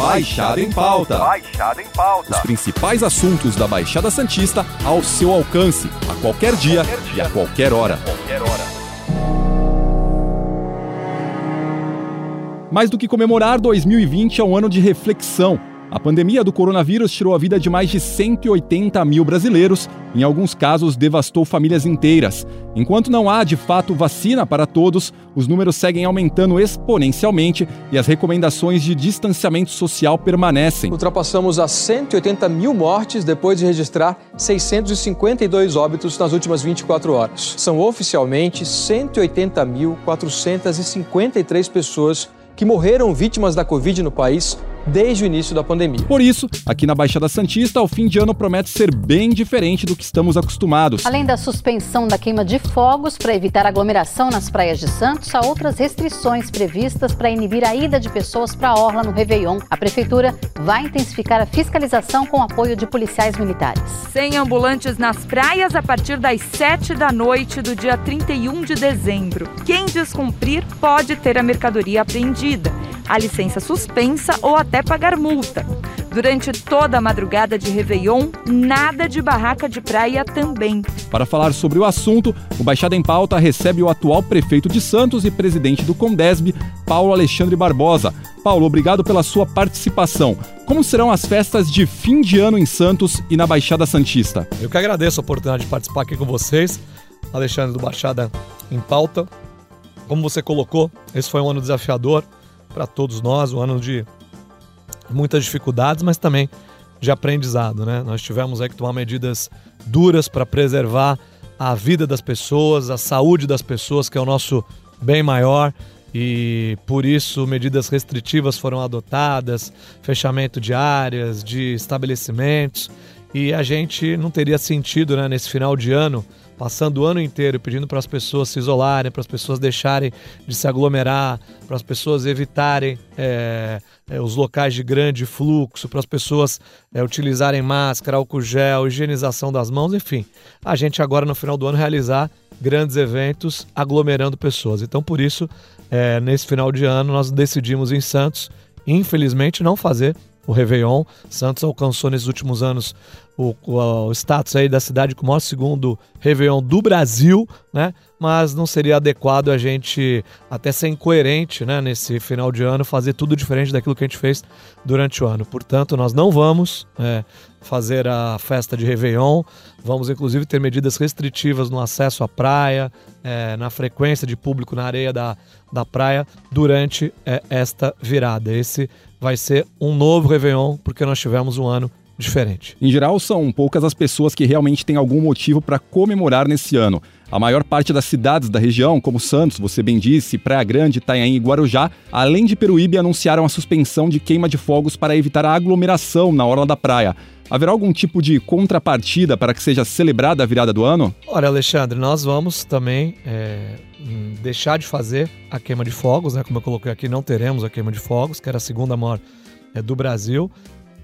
Baixada em Pauta. Baixada em Pauta. Os principais assuntos da Baixada Santista ao seu alcance, a qualquer dia, Qualquer dia. e a qualquer hora. Qualquer hora. Mais do que comemorar, 2020 é um ano de reflexão. A pandemia do coronavírus tirou a vida de mais de 180 mil brasileiros, em alguns casos devastou famílias inteiras. Enquanto não há de fato vacina para todos, os números seguem aumentando exponencialmente e as recomendações de distanciamento social permanecem. Ultrapassamos as 180 mil mortes depois de registrar 652 óbitos nas últimas 24 horas. São oficialmente 180.453 pessoas que morreram vítimas da Covid no país desde o início da pandemia. Por isso, aqui na Baixada Santista, o fim de ano promete ser bem diferente do que estamos acostumados. Além da suspensão da queima de fogos para evitar aglomeração nas praias de Santos, há outras restrições previstas para inibir a ida de pessoas para a Orla no Réveillon. A Prefeitura vai intensificar a fiscalização com apoio de policiais militares. Sem ambulantes nas praias a partir das 7 da noite do dia 31 de dezembro. Quem descumprir pode ter a mercadoria apreendida, a licença suspensa ou até pagar multa. Durante toda a madrugada de Réveillon, nada de barraca de praia também. Para falar sobre o assunto, o Baixada em Pauta recebe o atual prefeito de Santos e presidente do Condesb, Paulo Alexandre Barbosa. Paulo, obrigado pela sua participação. Como serão as festas de fim de ano em Santos e na Baixada Santista? Eu que agradeço a oportunidade de participar aqui com vocês, Alexandre do Baixada em Pauta. Como você colocou, esse foi um ano desafiador para todos nós, um ano de muitas dificuldades, mas também de aprendizado, né? Nós tivemos aí que tomar medidas duras para preservar a vida das pessoas, a saúde das pessoas, que é o nosso bem maior, e por isso medidas restritivas foram adotadas, fechamento de áreas, de estabelecimentos, e a gente não teria sentido, né, nesse final de ano, passando o ano inteiro pedindo para as pessoas se isolarem, para as pessoas deixarem de se aglomerar, para as pessoas evitarem é, é, os locais de grande fluxo, para as pessoas é, utilizarem máscara, álcool gel, higienização das mãos, enfim. A gente agora no final do ano realizar grandes eventos aglomerando pessoas. Então, por isso, nesse final de ano, nós decidimos em Santos, infelizmente, não fazer o Réveillon. Santos alcançou nesses últimos anos o, o, status aí da cidade com o maior segundo Réveillon do Brasil, né? Mas não seria adequado a gente até ser incoerente, né? Nesse final de ano, fazer tudo diferente daquilo que a gente fez durante o ano. Portanto, nós não vamos é, fazer a festa de Réveillon. Vamos, inclusive, ter medidas restritivas no acesso à praia, é, na frequência de público na areia da, da praia durante é, esta virada. Esse vai ser um novo Réveillon, porque nós tivemos um ano diferente. Em geral, são poucas as pessoas que realmente têm algum motivo para comemorar nesse ano. A maior parte das cidades da região, como Santos, você bem disse, Praia Grande, Itanhaém e Guarujá, além de Peruíbe, anunciaram a suspensão de queima de fogos para evitar a aglomeração na orla da praia. Haverá algum tipo de contrapartida para que seja celebrada a virada do ano? Olha, Alexandre, nós vamos também é, deixar de fazer a queima de fogos, né? Como eu coloquei aqui, não teremos a queima de fogos, que era a segunda maior é, do Brasil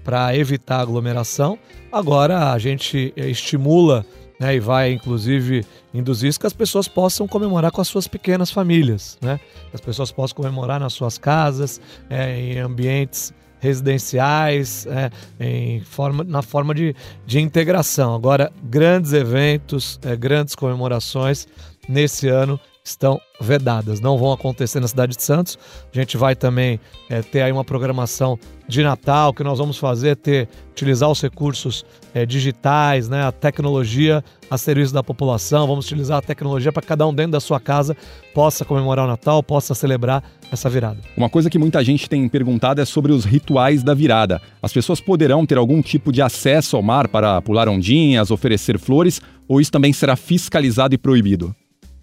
para evitar aglomeração. Agora a gente estimula né, e vai inclusive induzir isso que as pessoas possam comemorar com as suas pequenas famílias, né? Que as pessoas possam comemorar nas suas casas, é, em ambientes residenciais, é, em forma, na forma de, de integração. Agora, grandes eventos, é, grandes comemorações nesse ano estão vedadas, não vão acontecer na cidade de Santos. A gente vai também é, ter aí uma programação de Natal que nós vamos fazer, ter utilizar os recursos é, digitais, né, a tecnologia a serviço da população. Vamos utilizar a tecnologia para cada um dentro da sua casa possa comemorar o Natal, possa celebrar essa virada. Uma coisa que muita gente tem perguntado é sobre os rituais da virada. As pessoas poderão ter algum tipo de acesso ao mar para pular ondinhas, oferecer flores, ou isso também será fiscalizado e proibido?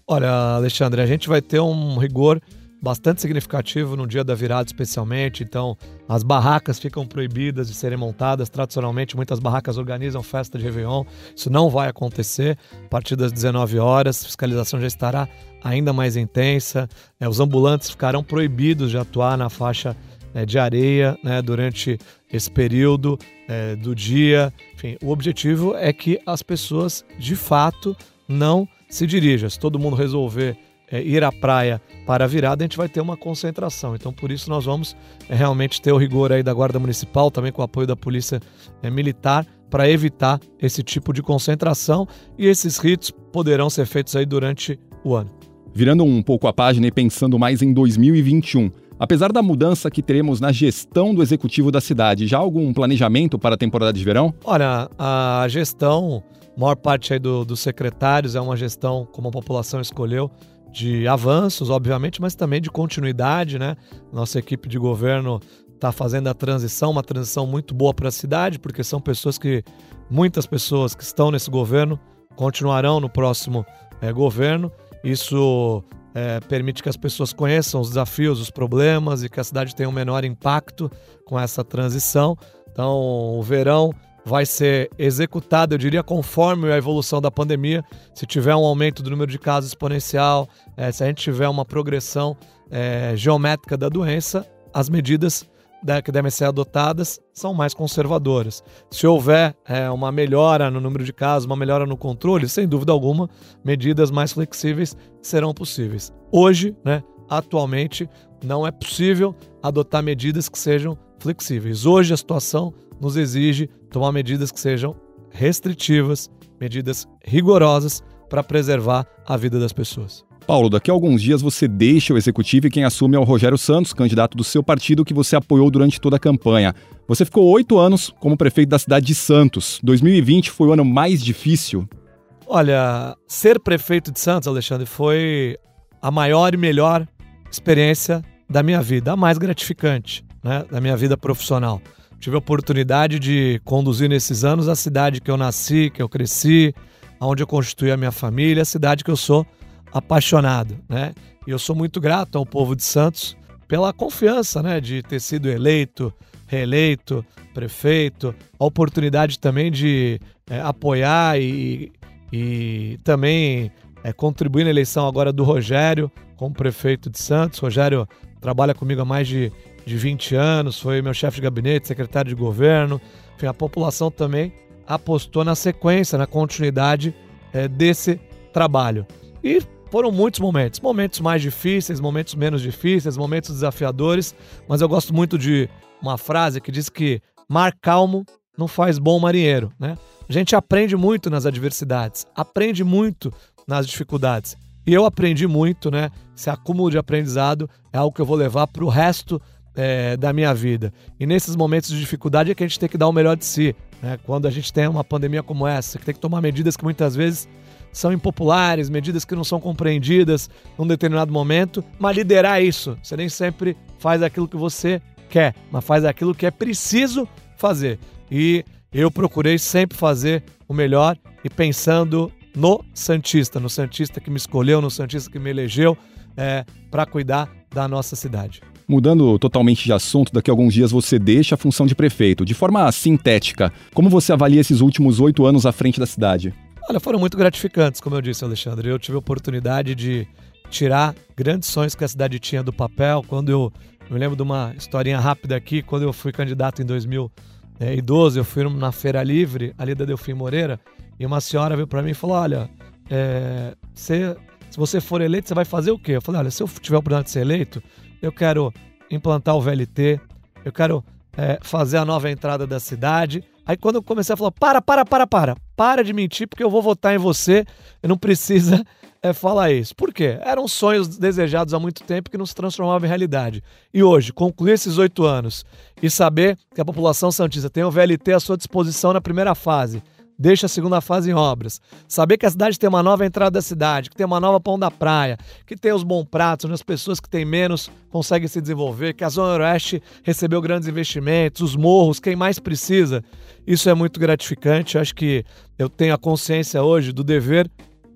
Olha, Alexandre, a gente vai ter um rigor bastante significativo no dia da virada, especialmente. Então, as barracas ficam proibidas de serem montadas. Tradicionalmente, muitas barracas organizam festa de Réveillon. Isso não vai acontecer a partir das 19 horas. A fiscalização já estará ainda mais intensa. É, os ambulantes ficarão proibidos de atuar na faixa é, de areia né, durante esse período é, do dia. Enfim, o objetivo é que as pessoas, de fato, não se dirija. Se todo mundo resolver é, ir à praia para a virada, a gente vai ter uma concentração. Então, por isso, nós vamos é, realmente ter o rigor aí da Guarda Municipal, também com o apoio da Polícia é, Militar, para evitar esse tipo de concentração e esses ritos poderão ser feitos aí durante o ano. Virando um pouco a página e pensando mais em 2021, apesar da mudança que teremos na gestão do executivo da cidade, já há algum planejamento para a temporada de verão? Olha, a gestão, maior parte aí do, dos secretários é uma gestão como a população escolheu, de avanços, obviamente, mas também de continuidade, né? Nossa equipe de governo está fazendo a transição, uma transição muito boa para a cidade, porque são pessoas que, muitas pessoas que estão nesse governo continuarão no próximo é, governo. Isso é, permite que as pessoas conheçam os desafios, os problemas e que a cidade tenha um menor impacto com essa transição. Então, o verão vai ser executado, eu diria, conforme a evolução da pandemia. Se tiver um aumento do número de casos exponencial, é, se a gente tiver uma progressão é, geométrica da doença, as medidas que devem ser adotadas são mais conservadoras. Se houver é, uma melhora no número de casos, uma melhora no controle, sem dúvida alguma, medidas mais flexíveis serão possíveis. Hoje, né, atualmente, não é possível adotar medidas que sejam flexíveis. Hoje a situação nos exige tomar medidas que sejam restritivas, medidas rigorosas para preservar a vida das pessoas. Paulo, daqui a alguns dias você deixa o executivo e quem assume é o Rogério Santos, candidato do seu partido que você apoiou durante toda a campanha. Você ficou oito anos como prefeito da cidade de Santos. 2020 foi o ano mais difícil? Olha, ser prefeito de Santos, Alexandre, foi a maior e melhor experiência da minha vida, a mais gratificante né, da minha vida profissional. Tive a oportunidade de conduzir nesses anos a cidade que eu nasci, que eu cresci, onde eu constituí a minha família, a cidade que eu sou apaixonado, né? E eu sou muito grato ao povo de Santos pela confiança, né, de ter sido eleito, reeleito, prefeito, a oportunidade também de é, apoiar e, e também é, contribuir na eleição agora do Rogério como prefeito de Santos. Rogério trabalha comigo há mais de de 20 anos, foi meu chefe de gabinete, secretário de governo. Enfim, a população também apostou na sequência, na continuidade é, desse trabalho. E foram muitos momentos, momentos mais difíceis, momentos menos difíceis, momentos desafiadores, mas eu gosto muito de uma frase que diz que mar calmo não faz bom marinheiro, né? A gente aprende muito nas adversidades, aprende muito nas dificuldades. E eu aprendi muito, né? Esse acúmulo de aprendizado é algo que eu vou levar para o resto é, da minha vida. E nesses momentos de dificuldade é que a gente tem que dar o melhor de si. Né? Quando a gente tem uma pandemia como essa, que tem que tomar medidas que muitas vezes são impopulares, medidas que não são compreendidas num determinado momento, mas liderar isso. Você nem sempre faz aquilo que você quer, mas faz aquilo que é preciso fazer. E eu procurei sempre fazer o melhor e pensando no Santista, no Santista que me escolheu, no Santista que me elegeu é, para cuidar da nossa cidade. Mudando totalmente de assunto, daqui a alguns dias você deixa a função de prefeito. De forma sintética, como você avalia esses últimos oito anos à frente da cidade? Olha, foram muito gratificantes, como eu disse, Alexandre. Eu tive a oportunidade de tirar grandes sonhos que a cidade tinha do papel. Quando eu, eu me lembro de uma historinha rápida aqui, quando eu fui candidato em 2012, eu fui na Feira Livre, ali da Delfim Moreira, e uma senhora veio para mim e falou: Olha, é, você, se você for eleito, você vai fazer o quê? Eu falei: Olha, se eu tiver a oportunidade de ser eleito, eu quero implantar o VLT, eu quero é, fazer a nova entrada da cidade. Aí quando eu comecei a falar, para, para, para, para, para de mentir, porque eu vou votar em você, não precisa é, falar isso. Por quê? Eram sonhos desejados há muito tempo que não se transformavam em realidade. E hoje, concluir esses oito anos e saber que a população santista tem o VLT à sua disposição na primeira fase, deixa a segunda fase em obras. Saber que a cidade tem uma nova entrada da cidade, que tem uma nova pão da praia, que tem os bons pratos, onde as pessoas que têm menos conseguem se desenvolver, que a Zona Oeste recebeu grandes investimentos, os morros, quem mais precisa. Isso é muito gratificante. Eu acho que eu tenho a consciência hoje do dever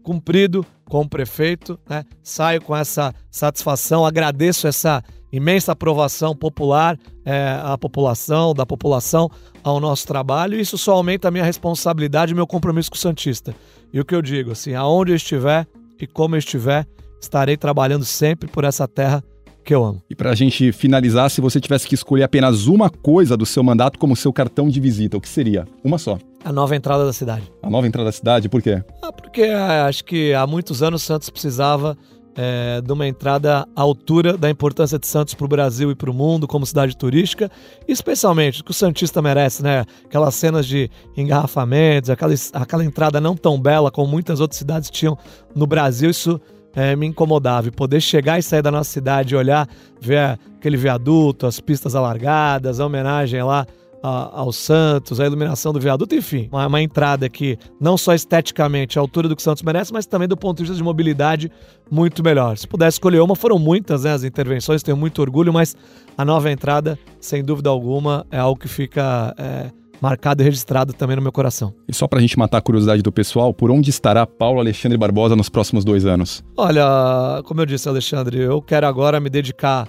cumprido como prefeito, né? Saio com essa satisfação, agradeço essa imensa aprovação popular é, à população, da população ao nosso trabalho, e isso só aumenta a minha responsabilidade e meu compromisso com o Santista. E o que eu digo, assim, aonde eu estiver e como eu estiver, estarei trabalhando sempre por essa terra que eu amo. E para a gente finalizar, se você tivesse que escolher apenas uma coisa do seu mandato como seu cartão de visita, o que seria? Uma só. A nova entrada da cidade. A nova entrada da cidade, por quê? Ah, porque ah, acho que há muitos anos Santos precisava é, de uma entrada à altura da importância de Santos para o Brasil e para o mundo como cidade turística, especialmente o que o Santista merece, né? Aquelas cenas de engarrafamentos, aquela, aquela entrada não tão bela como muitas outras cidades tinham no Brasil, isso é, me incomodava. E poder chegar e sair da nossa cidade e olhar, ver aquele viaduto, as pistas alargadas, a homenagem lá a, ao Santos, a iluminação do viaduto, enfim, uma, uma, entrada que não só esteticamente a altura do que o Santos merece, mas também do ponto de vista de mobilidade muito melhor. Se pudesse escolher uma, foram muitas né, as intervenções, tenho muito orgulho, mas a nova entrada, sem dúvida alguma, é algo que fica é, marcado e registrado também no meu coração. E só para a gente matar a curiosidade do pessoal, por onde estará Paulo Alexandre Barbosa nos próximos dois anos? Olha, como eu disse, Alexandre, eu quero agora me dedicar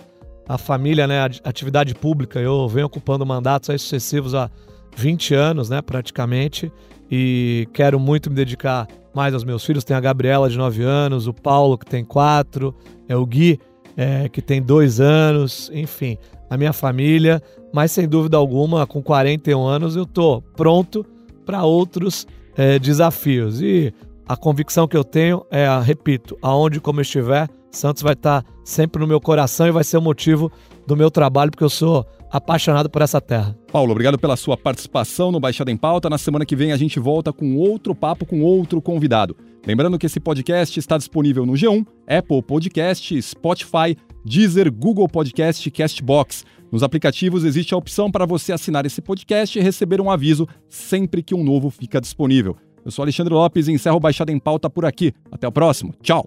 a família, né, a atividade pública. Eu venho ocupando mandatos aí sucessivos há 20 anos, né, praticamente, e quero muito me dedicar mais aos meus filhos. Tem a Gabriela, de 9 anos, o Paulo, que tem 4, é o Gui, é, que tem 2 anos, enfim, a minha família. Mas sem dúvida alguma, com 41 anos, eu tô pronto para outros é, desafios. E a convicção que eu tenho é, repito, aonde como eu estiver, Santos vai estar sempre no meu coração e vai ser o motivo do meu trabalho, porque eu sou apaixonado por essa terra. Paulo, obrigado pela sua participação no Baixada em Pauta. Na semana que vem a gente volta com outro papo com outro convidado. Lembrando que esse podcast está disponível no G1, Apple Podcast, Spotify, Deezer, Google Podcast e Castbox. Nos aplicativos existe a opção para você assinar esse podcast e receber um aviso sempre que um novo fica disponível. Eu sou Alexandre Lopes e encerro o Baixada em Pauta por aqui. Até o próximo. Tchau!